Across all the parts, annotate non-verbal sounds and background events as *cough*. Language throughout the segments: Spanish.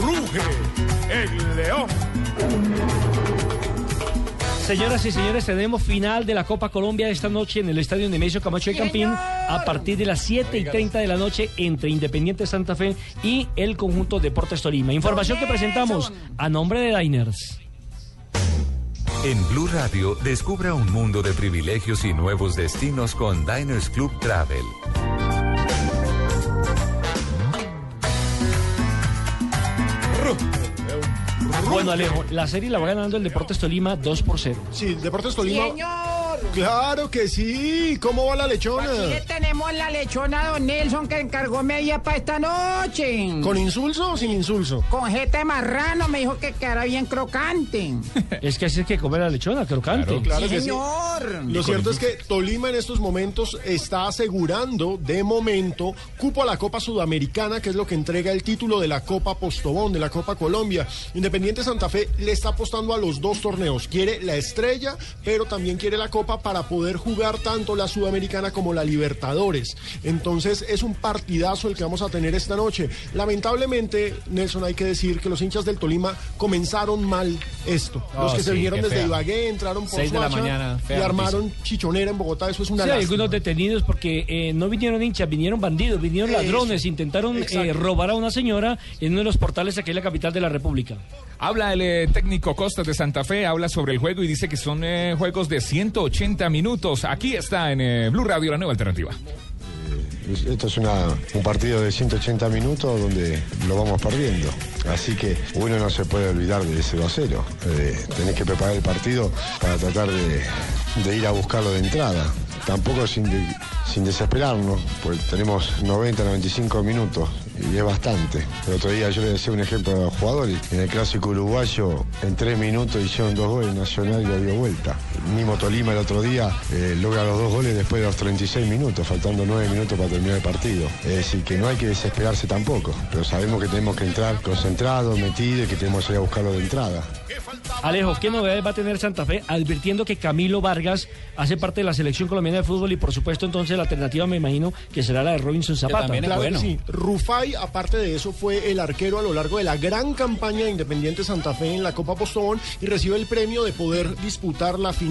Ruge el león. Señoras y señores, tenemos final de la Copa Colombia esta noche en el estadio Nemesio Camacho de Campín a partir de las 7 y 30 de la noche entre Independiente Santa Fe y el conjunto Deportes Tolima. Información que presentamos a nombre de Diners. En Blue Radio, descubra un mundo de privilegios y nuevos destinos con Diners Club Travel. Bueno, Alejo, la serie la va ganando el Deportes Tolima 2 por 0. Sí, Deportes Tolima. Claro que sí. ¿Cómo va la lechona? Aquí le tenemos la lechona a don Nelson que encargó media para esta noche. ¿Con insulso o sin insulso? Con jeta de marrano me dijo que quedara bien crocante. *laughs* Es que así es que comer la lechona, crocante. Claro Sí, que sí. señor. Lo cierto es que Tolima en estos momentos está asegurando, de momento, cupo a la Copa Sudamericana, que es lo que entrega el título de la Copa Postobón, de la Copa Colombia. Independiente Santa Fe le está apostando a los dos torneos. Quiere la estrella, pero también quiere la Copa para poder jugar tanto la Sudamericana como la Libertadores. Entonces es un partidazo el que vamos a tener esta noche. Lamentablemente, Nelson, hay que decir que los hinchas del Tolima comenzaron mal esto. Los que se vinieron desde fea. Ibagué, entraron por Seis de la mañana, y armaron chichonera en Bogotá. Eso es una Sí, hay algunos detenidos porque eh, no vinieron hinchas, vinieron bandidos, vinieron Eso. ladrones, intentaron eh, robar a una señora en uno de los portales aquí en la capital de la República. Habla el eh, técnico Costas de Santa Fe, habla sobre el juego y dice que son eh, juegos de 180 minutos. Aquí está en eh, Blue Radio, la nueva alternativa. Esto es un partido de 180 minutos donde lo vamos perdiendo. Así que uno no se puede olvidar de 0 a 0. Eh, tenés que preparar el partido para tratar de, ir a buscarlo de entrada. Tampoco de- sin desesperarnos, pues tenemos 90, 95 minutos y es bastante. El otro día yo le decía un ejemplo a los jugadores. En el clásico uruguayo, en tres minutos hicieron dos goles Nacional y lo dio vuelta. Mismo Tolima el otro día eh, logra los dos goles después de los 36 minutos, faltando 9 minutos para terminar el partido. Es decir, que no hay que desesperarse tampoco, pero sabemos que tenemos que entrar concentrados, metidos y que tenemos que ir a buscarlo de entrada. Alejo, ¿qué novedades va a tener Santa Fe? Advirtiendo que Camilo Vargas hace parte de la selección colombiana de fútbol y por supuesto entonces la alternativa me imagino que será la de Robinson Zapata. también es Claro bueno. que sí. Rufai, aparte de eso, fue el arquero a lo largo de la gran campaña de Independiente Santa Fe en la Copa Postobón y recibe el premio de poder disputar la final.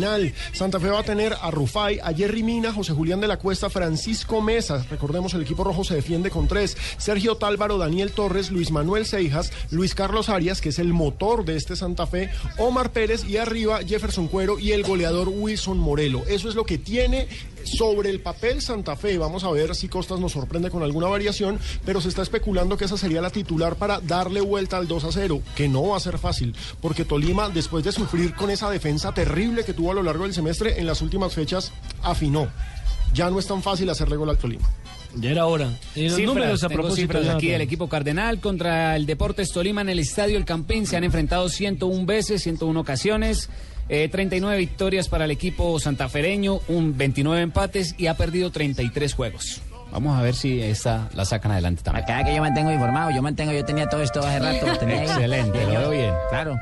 Santa Fe va a tener a Rufai, a Jerry Mina, José Julián de la Cuesta, Francisco Mesa. Recordemos, el equipo rojo se defiende con tres. Sergio Tálvaro, Daniel Torres, Luis Manuel Seijas, Luis Carlos Arias, que es el motor de este Santa Fe, Omar Pérez y arriba Jefferson Cuero y el goleador Wilson Morelo. Eso es lo que tiene sobre el papel Santa Fe. Vamos a ver si Costas nos sorprende con alguna variación, pero se está especulando que esa sería la titular para darle vuelta al 2 a 0, que no va a ser fácil, porque Tolima, después de sufrir con esa defensa terrible que tuvo a lo largo del semestre, en las últimas fechas afinó. Ya no es tan fácil hacerle gol al Tolima. Ya era hora. Y los Cifras, números a propósito. cifras aquí del equipo Cardenal contra el Deportes Tolima en el Estadio El Campín. Se han enfrentado 101 veces, 101 ocasiones. Eh, 39 victorias para el equipo santafereño, un 29 empates y ha perdido 33 juegos. Vamos a ver si esta la sacan adelante también. Acá que yo mantengo informado, yo mantengo, yo tenía todo esto hace rato. tenía. Excelente, lo veo bien. Claro.